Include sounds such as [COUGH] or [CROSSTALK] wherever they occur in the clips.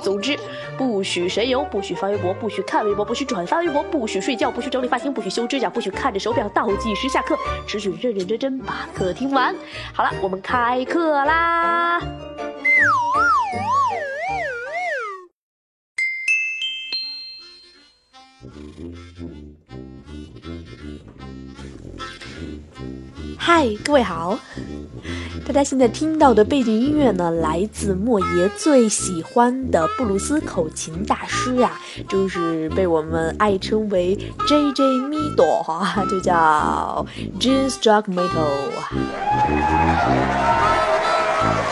总之，不许神游，不许发微博，不许看微博，不许转发微博，不许睡觉，不许整理发型，不许修指甲，不许看着手表倒计时下课，只许认认真真把课听完。好了，我们开课啦！嗨，各位好。大家现在听到的背景音乐呢，来自莫爷最喜欢的布鲁斯口琴大师啊，就是被我们爱称为 J J Mido 哈，就叫 Jean Struckmetal。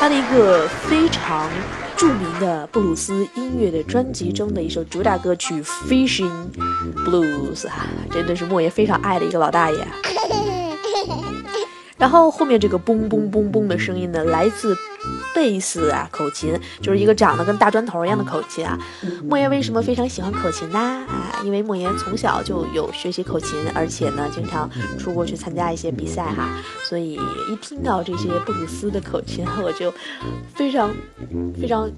他的一个非常著名的布鲁斯音乐的专辑中的一首主打歌曲《Fishing Blues》啊，真的是莫爷非常爱的一个老大爷。然后后面这个嘣嘣嘣嘣的声音呢，来自。贝斯啊，口琴就是一个长得跟大砖头一样的口琴啊。莫言为什么非常喜欢口琴呢？啊，因为莫言从小就有学习口琴，而且呢，经常出国去参加一些比赛哈。所以一听到这些布鲁斯的口琴，我就非常非常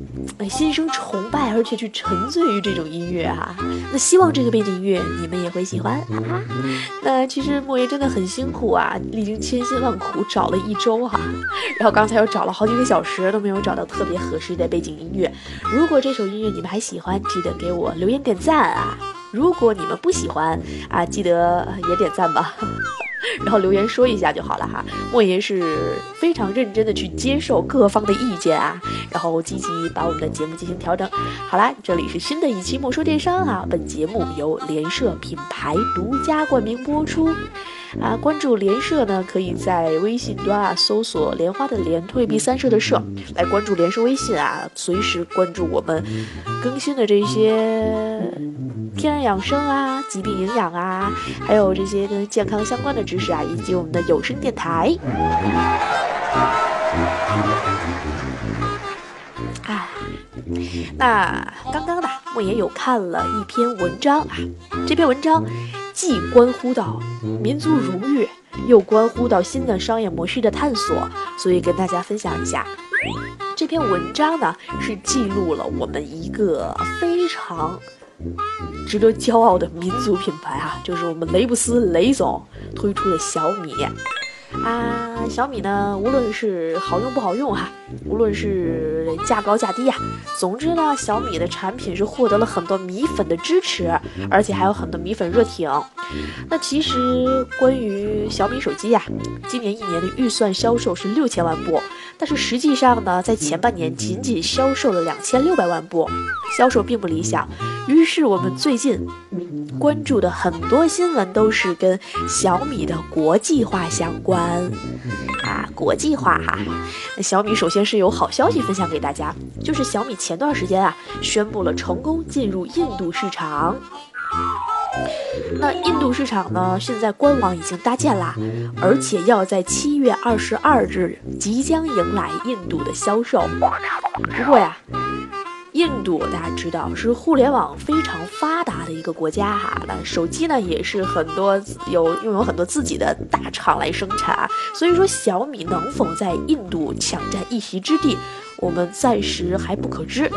心生崇拜，而且去沉醉于这种音乐哈。那希望这个背景音乐你们也会喜欢啊。那其实莫言真的很辛苦啊，历经千辛万苦找了一周哈，然后刚才又找了好几个小时。都没有找到特别合适的背景音乐。如果这首音乐你们还喜欢，记得给我留言点赞啊！如果你们不喜欢啊，记得也点赞吧，[LAUGHS] 然后留言说一下就好了哈。莫言是非常认真的去接受各方的意见啊，然后积极把我们的节目进行调整。好啦，这里是新的一期莫说电商啊，本节目由联社品牌独家冠名播出。啊，关注联社呢，可以在微信端啊搜索“莲花的莲，退避三舍的舍”来关注联社微信啊，随时关注我们更新的这些天然养生啊、疾病营养啊，还有这些跟健康相关的知识啊，以及我们的有声电台。那刚刚呢，莫言有看了一篇文章啊，这篇文章。既关乎到民族荣誉，又关乎到新的商业模式的探索，所以跟大家分享一下这篇文章呢，是记录了我们一个非常值得骄傲的民族品牌啊，就是我们雷布斯雷总推出的小米。啊，小米呢，无论是好用不好用哈，无论是价高价低呀，总之呢，小米的产品是获得了很多米粉的支持，而且还有很多米粉热挺。那其实关于小米手机呀，今年一年的预算销售是六千万部，但是实际上呢，在前半年仅仅销售了两千六百万部，销售并不理想。于是我们最近。关注的很多新闻都是跟小米的国际化相关啊，国际化哈。那小米首先是有好消息分享给大家，就是小米前段时间啊宣布了成功进入印度市场。那印度市场呢，现在官网已经搭建啦，而且要在七月二十二日即将迎来印度的销售。不过呀。印度大家知道是互联网非常发达的一个国家哈，那手机呢也是很多有拥有很多自己的大厂来生产，所以说小米能否在印度抢占一席之地，我们暂时还不可知。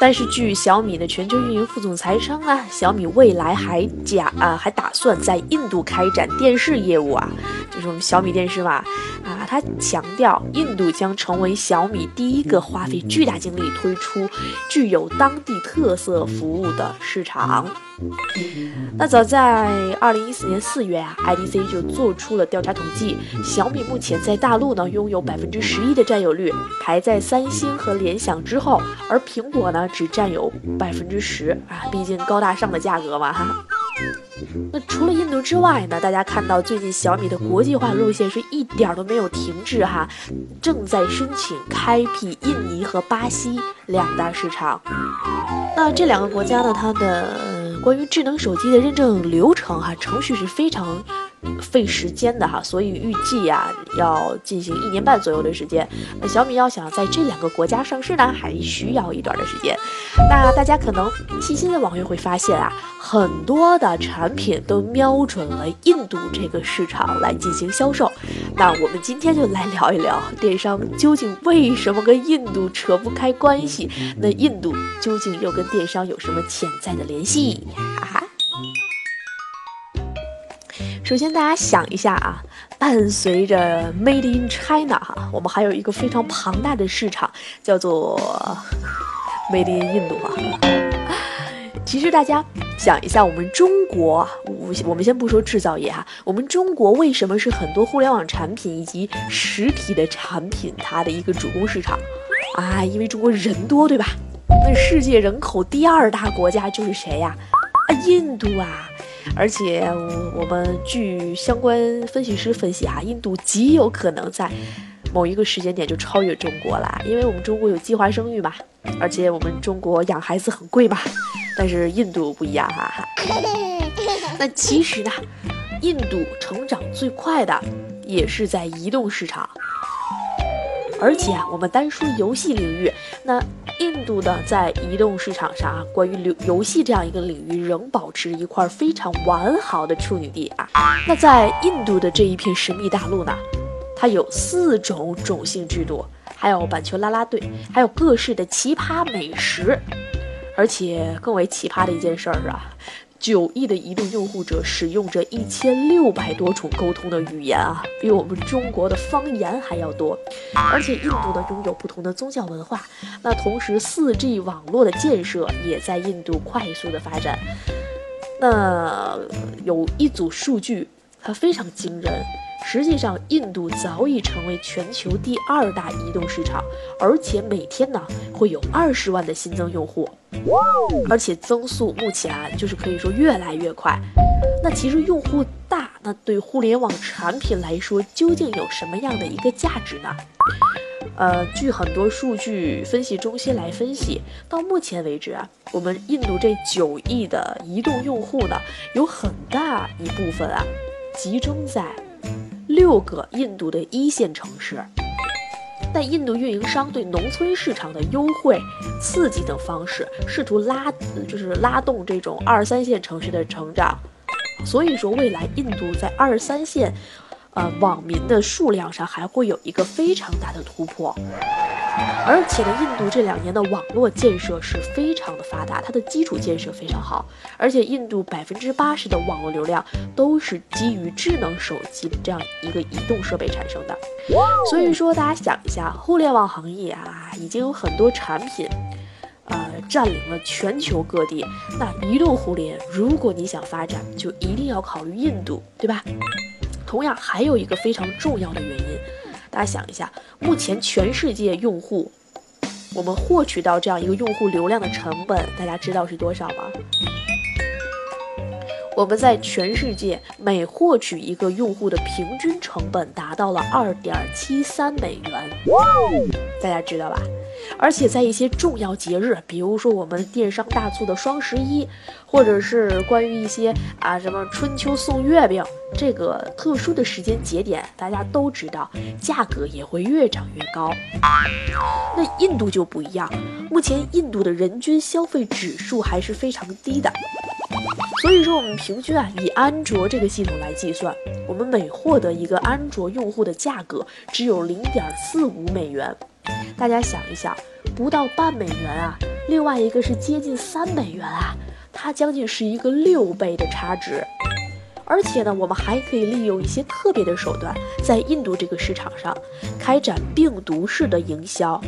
但是据小米的全球运营副总裁称啊，小米未来还假啊还打算在印度开展电视业务啊，就是我们小米电视嘛啊，他强调印度将成为小米第一个花费巨大精力推出具有当地特色服务的市场。那早在二零一四年四月啊，IDC 就做出了调查统计，小米目前在大陆呢拥有百分之十一的占有率，排在三星和联想之后，而苹果呢。只占有百分之十啊，毕竟高大上的价格嘛哈。那除了印度之外呢？大家看到最近小米的国际化路线是一点都没有停滞哈，正在申请开辟印尼和巴西两大市场。那这两个国家呢，它的关于智能手机的认证流程哈，程序是非常。费时间的哈，所以预计呀要进行一年半左右的时间。那小米要想在这两个国家上市呢，还需要一段的时间。那大家可能细心的网友会发现啊，很多的产品都瞄准了印度这个市场来进行销售。那我们今天就来聊一聊电商究竟为什么跟印度扯不开关系？那印度究竟又跟电商有什么潜在的联系？哈哈。首先，大家想一下啊，伴随着 Made in China 哈，我们还有一个非常庞大的市场，叫做 Made in 印度啊。其实大家想一下，我们中国，我我们先不说制造业哈，我们中国为什么是很多互联网产品以及实体的产品它的一个主攻市场啊？因为中国人多，对吧？那世界人口第二大国家就是谁呀？啊，印度啊。而且，我们据相关分析师分析哈，印度极有可能在某一个时间点就超越中国了，因为我们中国有计划生育嘛，而且我们中国养孩子很贵嘛，但是印度不一样哈。[LAUGHS] 那其实呢，印度成长最快的也是在移动市场，而且啊我们单说游戏领域，那。印度的在移动市场上啊，关于游游戏这样一个领域，仍保持一块非常完好的处女地啊。那在印度的这一片神秘大陆呢，它有四种种姓制度，还有板球啦啦队，还有各式的奇葩美食，而且更为奇葩的一件事儿啊。九亿的移动用户者使用着一千六百多种沟通的语言啊，比我们中国的方言还要多。而且印度呢拥有不同的宗教文化，那同时，4G 网络的建设也在印度快速的发展。那有一组数据，它非常惊人。实际上，印度早已成为全球第二大移动市场，而且每天呢会有二十万的新增用户，而且增速目前啊就是可以说越来越快。那其实用户大，那对互联网产品来说究竟有什么样的一个价值呢？呃，据很多数据分析中心来分析，到目前为止啊，我们印度这九亿的移动用户呢，有很大一部分啊集中在。六个印度的一线城市，但印度运营商对农村市场的优惠、刺激等方式，试图拉，就是拉动这种二三线城市的成长。所以说，未来印度在二三线，呃，网民的数量上还会有一个非常大的突破。而且呢，印度这两年的网络建设是非常的发达，它的基础建设非常好。而且印度百分之八十的网络流量都是基于智能手机这样一个移动设备产生的。所以说，大家想一下，互联网行业啊，已经有很多产品，呃，占领了全球各地。那移动互联，如果你想发展，就一定要考虑印度，对吧？同样，还有一个非常重要的原因。大家想一下，目前全世界用户，我们获取到这样一个用户流量的成本，大家知道是多少吗？我们在全世界每获取一个用户的平均成本达到了二点七三美元，大家知道吧？而且在一些重要节日，比如说我们电商大促的双十一，或者是关于一些啊什么春秋送月饼这个特殊的时间节点，大家都知道价格也会越涨越高。那印度就不一样，目前印度的人均消费指数还是非常低的，所以说我们平均啊以安卓这个系统来计算，我们每获得一个安卓用户的价格只有零点四五美元。大家想一想，不到半美元啊，另外一个是接近三美元啊，它将近是一个六倍的差值。而且呢，我们还可以利用一些特别的手段，在印度这个市场上开展病毒式的营销。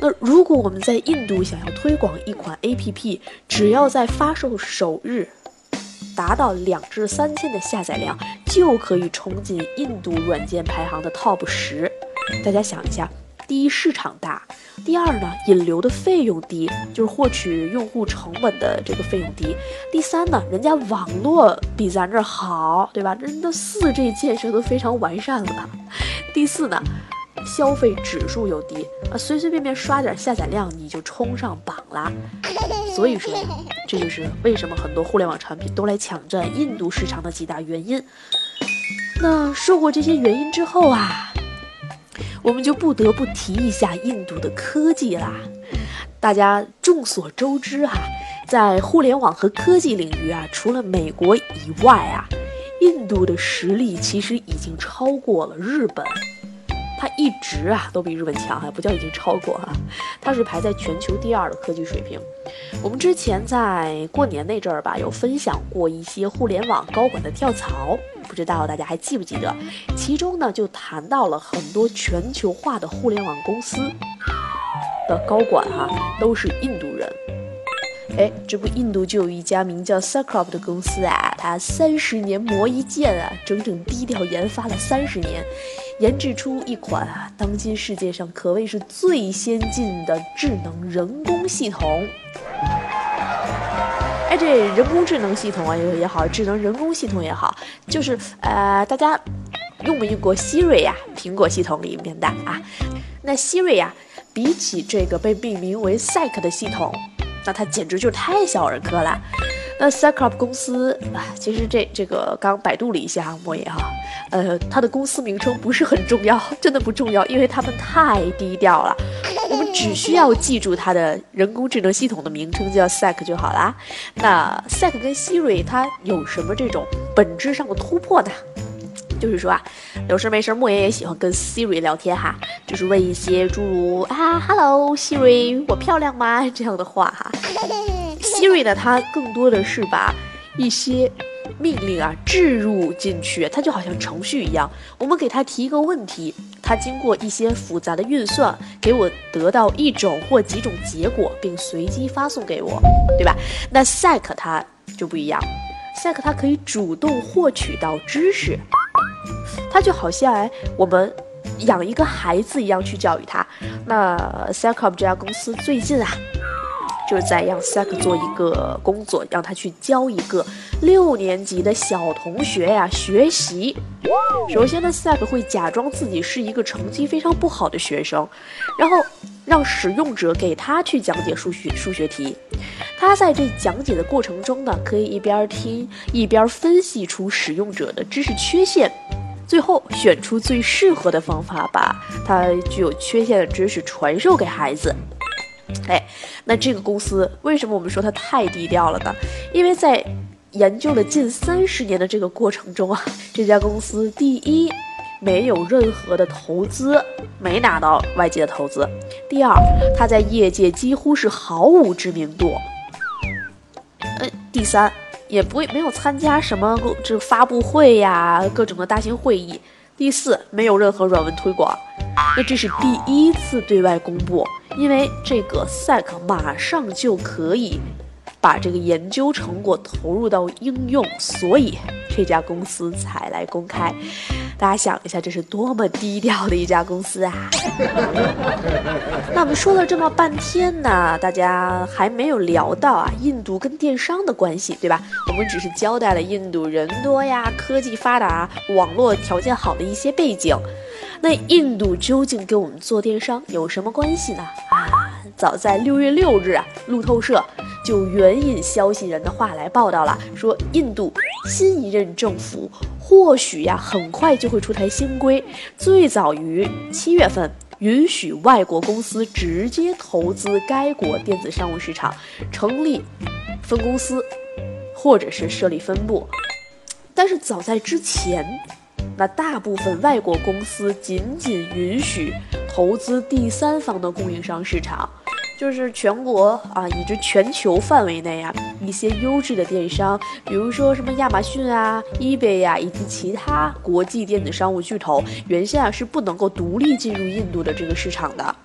那如果我们在印度想要推广一款 APP，只要在发售首日达到两至三千的下载量，就可以冲进印度软件排行的 TOP 十。大家想一下。第一市场大，第二呢引流的费用低，就是获取用户成本的这个费用低。第三呢，人家网络比咱这儿好，对吧？人的四 G 建设都非常完善了。第四呢。消费指数又低啊，随随便便刷点下载量你就冲上榜啦。所以说，这就是为什么很多互联网产品都来抢占印度市场的几大原因。那说过这些原因之后啊，我们就不得不提一下印度的科技啦。大家众所周知啊，在互联网和科技领域啊，除了美国以外啊，印度的实力其实已经超过了日本。它一直啊都比日本强，还不叫已经超过哈，它是排在全球第二的科技水平。我们之前在过年那阵儿吧，有分享过一些互联网高管的跳槽，不知道大家还记不记得？其中呢就谈到了很多全球化的互联网公司的高管哈，都是印度人。哎，这不，印度就有一家名叫 s a c r o p 的公司啊，它三十年磨一剑啊，整整低调研发了三十年，研制出一款啊，当今世界上可谓是最先进的智能人工系统。哎，这人工智能系统啊也也好，智能人工系统也好，就是呃，大家用没用过 Siri 呀？苹果系统里面的啊，那 Siri 呀，比起这个被命名为 Sek 的系统。那它简直就太小儿科了。那 s a c r o p 公司啊，其实这这个刚百度了一下莫言哈，呃，它的公司名称不是很重要，真的不重要，因为他们太低调了。我们只需要记住它的人工智能系统的名称叫 SEC 就好啦。那 SEC 跟 Siri 它有什么这种本质上的突破呢？就是说啊，有事没事，莫言也喜欢跟 Siri 聊天哈，就是问一些诸如啊，Hello Siri，我漂亮吗这样的话哈。Siri 呢，它更多的是把一些命令啊置入进去，它就好像程序一样。我们给它提一个问题，它经过一些复杂的运算，给我得到一种或几种结果，并随机发送给我，对吧？那 Sek 它就不一样，Sek 它可以主动获取到知识。它就好像哎，我们养一个孩子一样去教育他。那 s e c o p 这家公司最近啊，就是在让 s e c 做一个工作，让他去教一个六年级的小同学呀学习。首先呢 s e c 会假装自己是一个成绩非常不好的学生，然后让使用者给他去讲解数学数学题。他在这讲解的过程中呢，可以一边听一边分析出使用者的知识缺陷。最后选出最适合的方法，把他具有缺陷的知识传授给孩子。哎，那这个公司为什么我们说它太低调了呢？因为在研究了近三十年的这个过程中啊，这家公司第一没有任何的投资，没拿到外界的投资；第二，它在业界几乎是毫无知名度；嗯，第三。也不会没有参加什么这个发布会呀，各种的大型会议。第四，没有任何软文推广，那这是第一次对外公布，因为这个 Sek 马上就可以。把这个研究成果投入到应用，所以这家公司才来公开。大家想一下，这是多么低调的一家公司啊！[LAUGHS] 那我们说了这么半天呢，大家还没有聊到啊，印度跟电商的关系，对吧？我们只是交代了印度人多呀，科技发达，网络条件好的一些背景。那印度究竟跟我们做电商有什么关系呢？啊，早在六月六日啊，路透社。就援引消息人的话来报道了，说印度新一任政府或许呀很快就会出台新规，最早于七月份允许外国公司直接投资该国电子商务市场，成立分公司或者是设立分部。但是早在之前，那大部分外国公司仅仅允许投资第三方的供应商市场。就是全国啊，以及全球范围内啊，一些优质的电商，比如说什么亚马逊啊、eBay 呀，以及其他国际电子商务巨头，原先啊是不能够独立进入印度的这个市场的。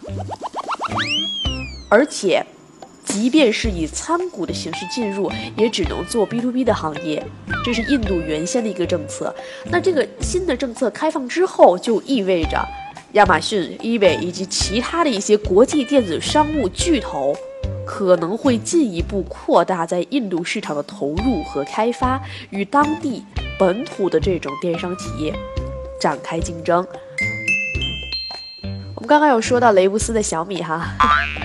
而且，即便是以参股的形式进入，也只能做 B to B 的行业。这是印度原先的一个政策。那这个新的政策开放之后，就意味着。亚马逊、eBay 以及其他的一些国际电子商务巨头可能会进一步扩大在印度市场的投入和开发，与当地本土的这种电商企业展开竞争。刚刚有说到雷布斯的小米哈，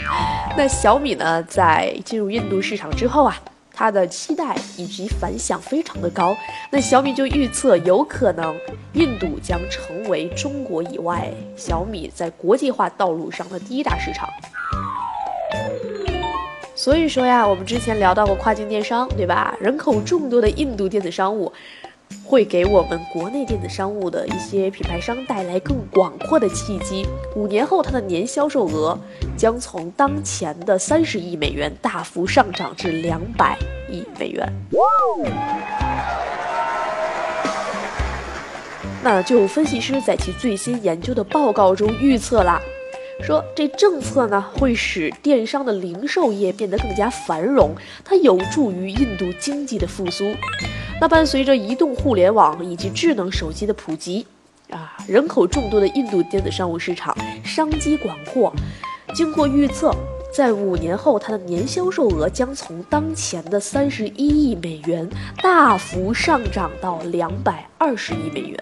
[LAUGHS] 那小米呢，在进入印度市场之后啊。它的期待以及反响非常的高，那小米就预测有可能印度将成为中国以外小米在国际化道路上的第一大市场。所以说呀，我们之前聊到过跨境电商，对吧？人口众多的印度电子商务。会给我们国内电子商务的一些品牌商带来更广阔的契机。五年后，它的年销售额将从当前的三十亿美元大幅上涨至两百亿美元。那就分析师在其最新研究的报告中预测了，说这政策呢会使电商的零售业变得更加繁荣，它有助于印度经济的复苏。那伴随着移动互联网以及智能手机的普及，啊，人口众多的印度电子商务市场商机广阔。经过预测，在五年后，它的年销售额将从当前的三十一亿美元大幅上涨到两百二十亿美元，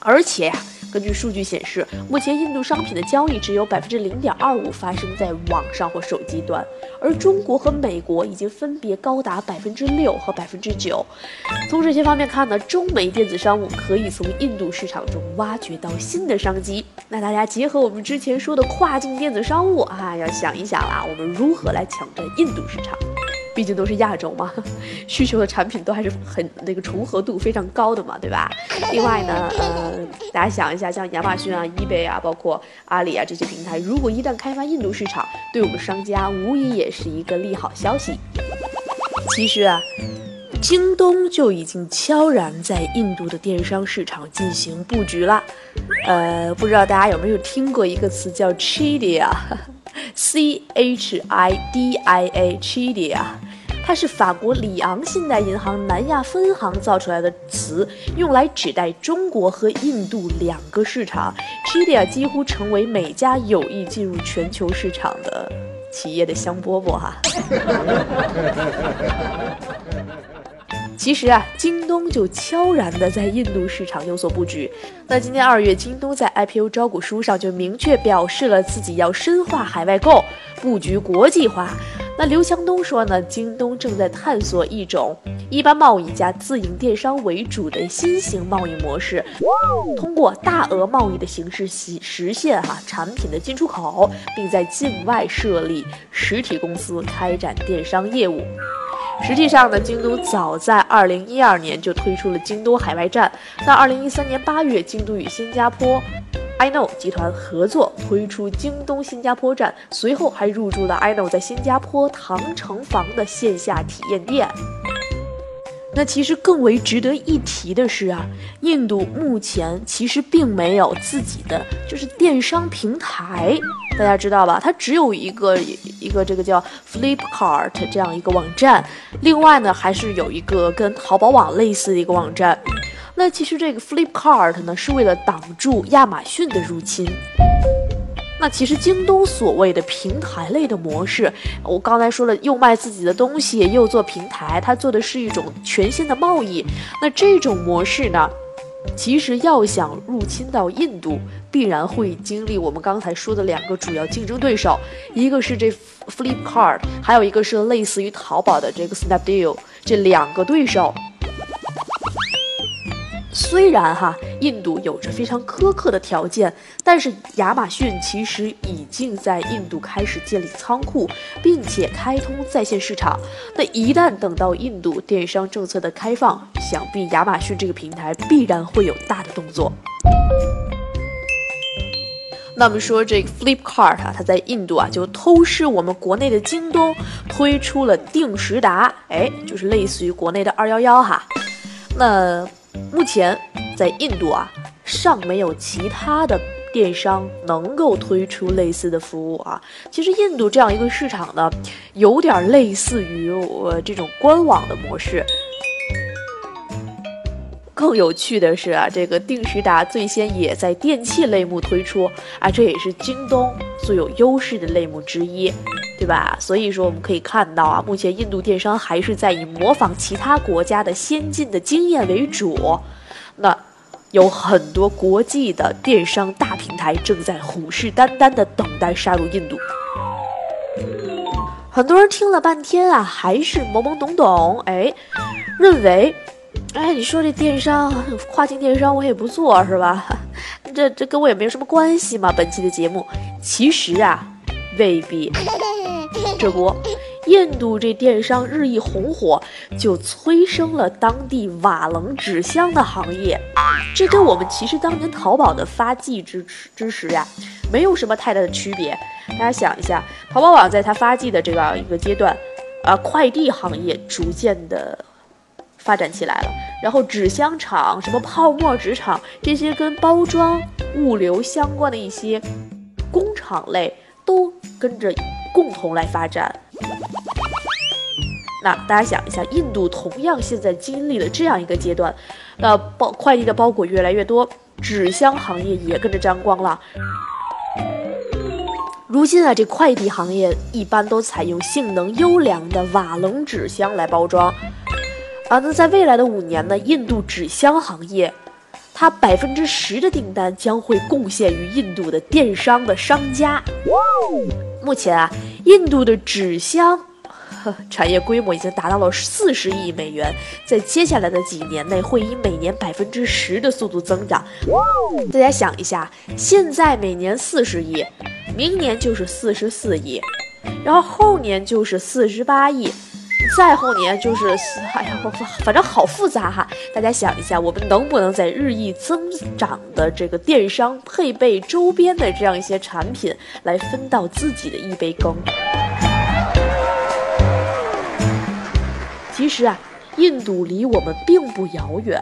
而且呀。根据数据显示，目前印度商品的交易只有百分之零点二五发生在网上或手机端，而中国和美国已经分别高达百分之六和百分之九。从这些方面看呢，中美电子商务可以从印度市场中挖掘到新的商机。那大家结合我们之前说的跨境电子商务啊，要想一想啦，我们如何来抢占印度市场？毕竟都是亚洲嘛，需求的产品都还是很那个重合度非常高的嘛，对吧？另外呢，呃，大家想一下，像亚马逊啊、eBay 啊，包括阿里啊这些平台，如果一旦开发印度市场，对我们商家无疑也是一个利好消息。其实啊，京东就已经悄然在印度的电商市场进行布局了。呃，不知道大家有没有听过一个词叫 Chidia，C [LAUGHS] H I D I A，Chidia。它是法国里昂信贷银行南亚分行造出来的词，用来指代中国和印度两个市场。Chidia 几乎成为每家有意进入全球市场的企业的香饽饽哈。其实啊，京东就悄然的在印度市场有所布局。那今年二月，京东在 IPO 招股书上就明确表示了自己要深化海外购，布局国际化。那刘强东说呢，京东正在探索一种一般贸易加自营电商为主的新型贸易模式，通过大额贸易的形式实实现哈产品的进出口，并在境外设立实体公司开展电商业务。实际上呢，京东早在二零一二年就推出了京东海外站。那二零一三年八月，京东与新加坡。iKnow 集团合作推出京东新加坡站，随后还入驻了 iKnow 在新加坡唐城房的线下体验店。那其实更为值得一提的是啊，印度目前其实并没有自己的就是电商平台，大家知道吧？它只有一个一个这个叫 Flipkart 这样一个网站，另外呢还是有一个跟淘宝网类似的一个网站。那其实这个 Flipkart 呢，是为了挡住亚马逊的入侵。那其实京东所谓的平台类的模式，我刚才说了，又卖自己的东西，又做平台，它做的是一种全新的贸易。那这种模式呢，其实要想入侵到印度，必然会经历我们刚才说的两个主要竞争对手，一个是这 Flipkart，还有一个是类似于淘宝的这个 Snapdeal，这两个对手。虽然哈，印度有着非常苛刻的条件，但是亚马逊其实已经在印度开始建立仓库，并且开通在线市场。那一旦等到印度电商政策的开放，想必亚马逊这个平台必然会有大的动作。那么说这个 Flipkart 啊，它在印度啊就偷师我们国内的京东，推出了定时达，哎，就是类似于国内的二幺幺哈。那。目前在印度啊，尚没有其他的电商能够推出类似的服务啊。其实印度这样一个市场呢，有点类似于我这种官网的模式。更有趣的是啊，这个定时达最先也在电器类目推出啊，这也是京东最有优势的类目之一，对吧？所以说我们可以看到啊，目前印度电商还是在以模仿其他国家的先进的经验为主。那有很多国际的电商大平台正在虎视眈眈地等待杀入印度。很多人听了半天啊，还是懵懵懂懂，哎，认为。哎，你说这电商跨境电商我也不做是吧？[LAUGHS] 这这跟我也没有什么关系嘛。本期的节目其实啊未必。[LAUGHS] 这不，印度这电商日益红火，就催生了当地瓦楞纸箱的行业。这跟我们其实当年淘宝的发迹之之时呀，没有什么太大的区别。大家想一下，淘宝网在它发迹的这样一个阶段，啊，快递行业逐渐的。发展起来了，然后纸箱厂、什么泡沫纸厂这些跟包装、物流相关的一些工厂类都跟着共同来发展。那大家想一下，印度同样现在经历了这样一个阶段，那包快递的包裹越来越多，纸箱行业也跟着沾光了。如今啊，这快递行业一般都采用性能优良的瓦楞纸箱来包装。啊，那在未来的五年呢，印度纸箱行业，它百分之十的订单将会贡献于印度的电商的商家。目前啊，印度的纸箱产业规模已经达到了四十亿美元，在接下来的几年内会以每年百分之十的速度增长。大家想一下，现在每年四十亿，明年就是四十四亿，然后后年就是四十八亿。再后年就是，哎呀，反正好复杂哈。大家想一下，我们能不能在日益增长的这个电商配备周边的这样一些产品，来分到自己的一杯羹？其实啊，印度离我们并不遥远。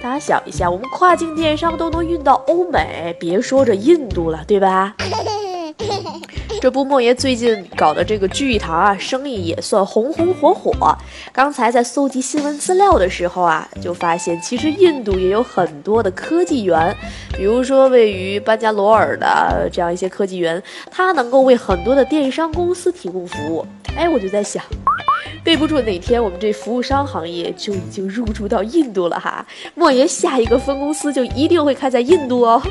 大家想一下，我们跨境电商都能运到欧美，别说这印度了，对吧？这不，莫爷最近搞的这个聚义堂啊，生意也算红红火火。刚才在搜集新闻资料的时候啊，就发现其实印度也有很多的科技园，比如说位于班加罗尔的这样一些科技园，它能够为很多的电商公司提供服务。哎，我就在想，备不住哪天我们这服务商行业就已经入驻到印度了哈，莫言下一个分公司就一定会开在印度哦。[LAUGHS]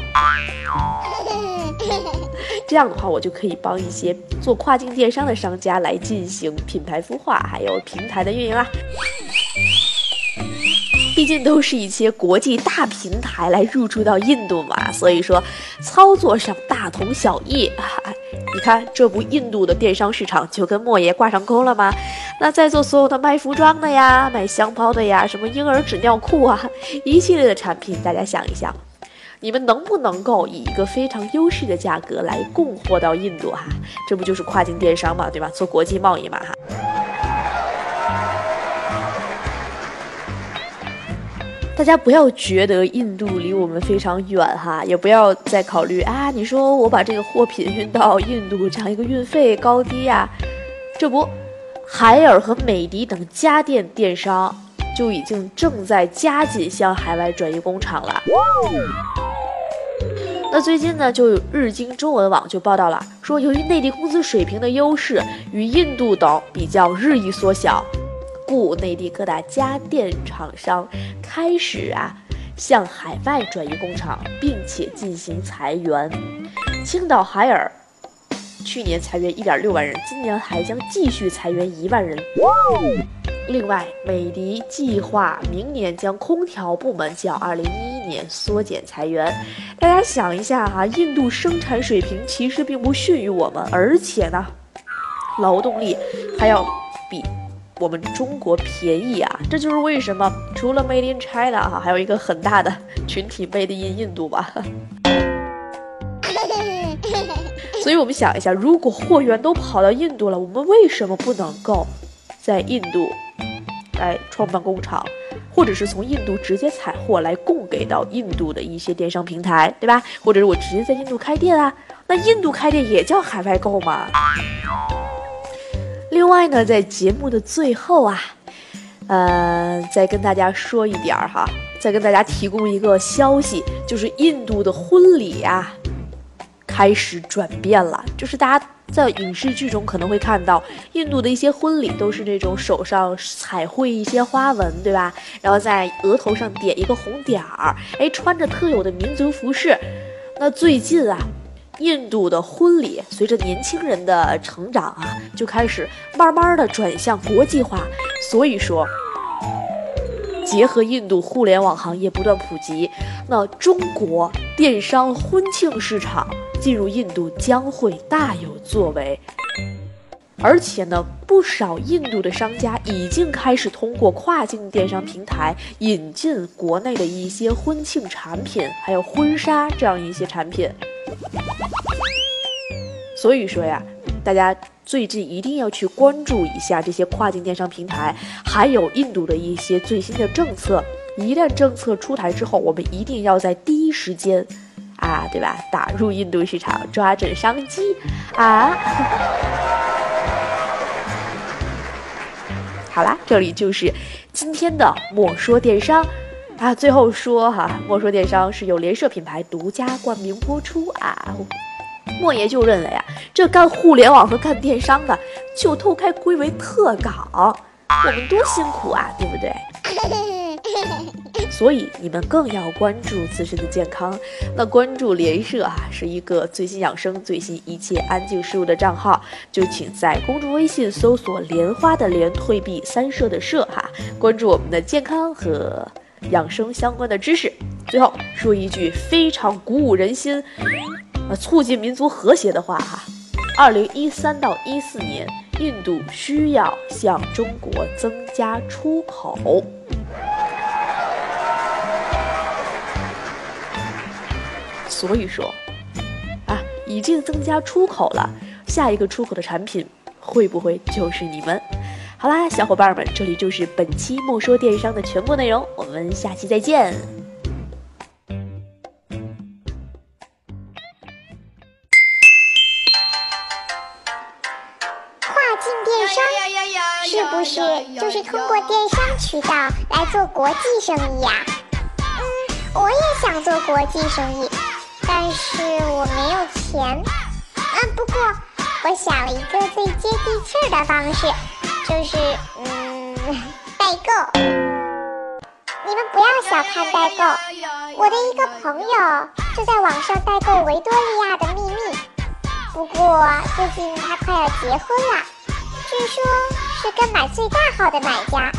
这样的话，我就可以帮一些做跨境电商的商家来进行品牌孵化，还有平台的运营啦。毕竟都是一些国际大平台来入驻到印度嘛，所以说操作上大同小异。你看，这不印度的电商市场就跟莫爷挂上钩了吗？那在座所有的卖服装的呀、卖箱包的呀、什么婴儿纸尿裤啊，一系列的产品，大家想一想。你们能不能够以一个非常优势的价格来供货到印度哈？这不就是跨境电商嘛，对吧？做国际贸易嘛哈。大家不要觉得印度离我们非常远哈，也不要再考虑啊，你说我把这个货品运到印度，这样一个运费高低呀？这不，海尔和美的等家电电商就已经正在加紧向海外转移工厂了。那最近呢，就有日经中文网就报道了，说由于内地工资水平的优势与印度等比较日益缩小，故内地各大家电厂商开始啊向海外转移工厂，并且进行裁员。青岛海尔去年裁员一点六万人，今年还将继续裁员一万人。另外，美的计划明年将空调部门较二零一一年缩减裁员。大家想一下哈，印度生产水平其实并不逊于我们，而且呢，劳动力还要比我们中国便宜啊。这就是为什么除了 Made in China 哈，还有一个很大的群体 Made in 印度吧。[LAUGHS] 所以我们想一下，如果货源都跑到印度了，我们为什么不能够在印度？来创办工厂，或者是从印度直接采货来供给到印度的一些电商平台，对吧？或者是我直接在印度开店啊？那印度开店也叫海外购嘛？另外呢，在节目的最后啊，呃，再跟大家说一点儿哈，再跟大家提供一个消息，就是印度的婚礼啊，开始转变了。就是大家在影视剧中可能会看到，印度的一些婚礼都是那种手上彩绘一些花纹，对吧？然后在额头上点一个红点儿，哎，穿着特有的民族服饰。那最近啊。印度的婚礼随着年轻人的成长啊，就开始慢慢的转向国际化。所以说，结合印度互联网行业不断普及，那中国电商婚庆市场进入印度将会大有作为。而且呢，不少印度的商家已经开始通过跨境电商平台引进国内的一些婚庆产品，还有婚纱这样一些产品。所以说呀，大家最近一定要去关注一下这些跨境电商平台，还有印度的一些最新的政策。一旦政策出台之后，我们一定要在第一时间，啊，对吧？打入印度市场，抓准商机啊！[LAUGHS] 好啦，这里就是今天的莫说电商啊。最后说哈，莫说电商是由联社品牌独家冠名播出啊。莫爷就认为啊，这干互联网和干电商的，就偷开归为特岗，我们多辛苦啊，对不对？[LAUGHS] 所以你们更要关注自身的健康。那关注联社啊，是一个最新养生、最新一切安静事物的账号，就请在公众微信搜索“莲花的莲，退避三舍的舍”哈，关注我们的健康和养生相关的知识。最后说一句非常鼓舞人心。呃，促进民族和谐的话，哈，二零一三到一四年，印度需要向中国增加出口。所以说，啊，已经增加出口了，下一个出口的产品会不会就是你们？好啦，小伙伴们，这里就是本期莫说电商的全部内容，我们下期再见。跨境电商是不是就是通过电商渠道来做国际生意呀？嗯，我也想做国际生意，但是我没有钱。嗯，不过我想了一个最接地气儿的方式，就是嗯，[LAUGHS] 代购。你们不要小看代购，我的一个朋友就在网上代购维多利亚的秘密。不过最近他快要结婚了，据说。是跟买最大号的买家。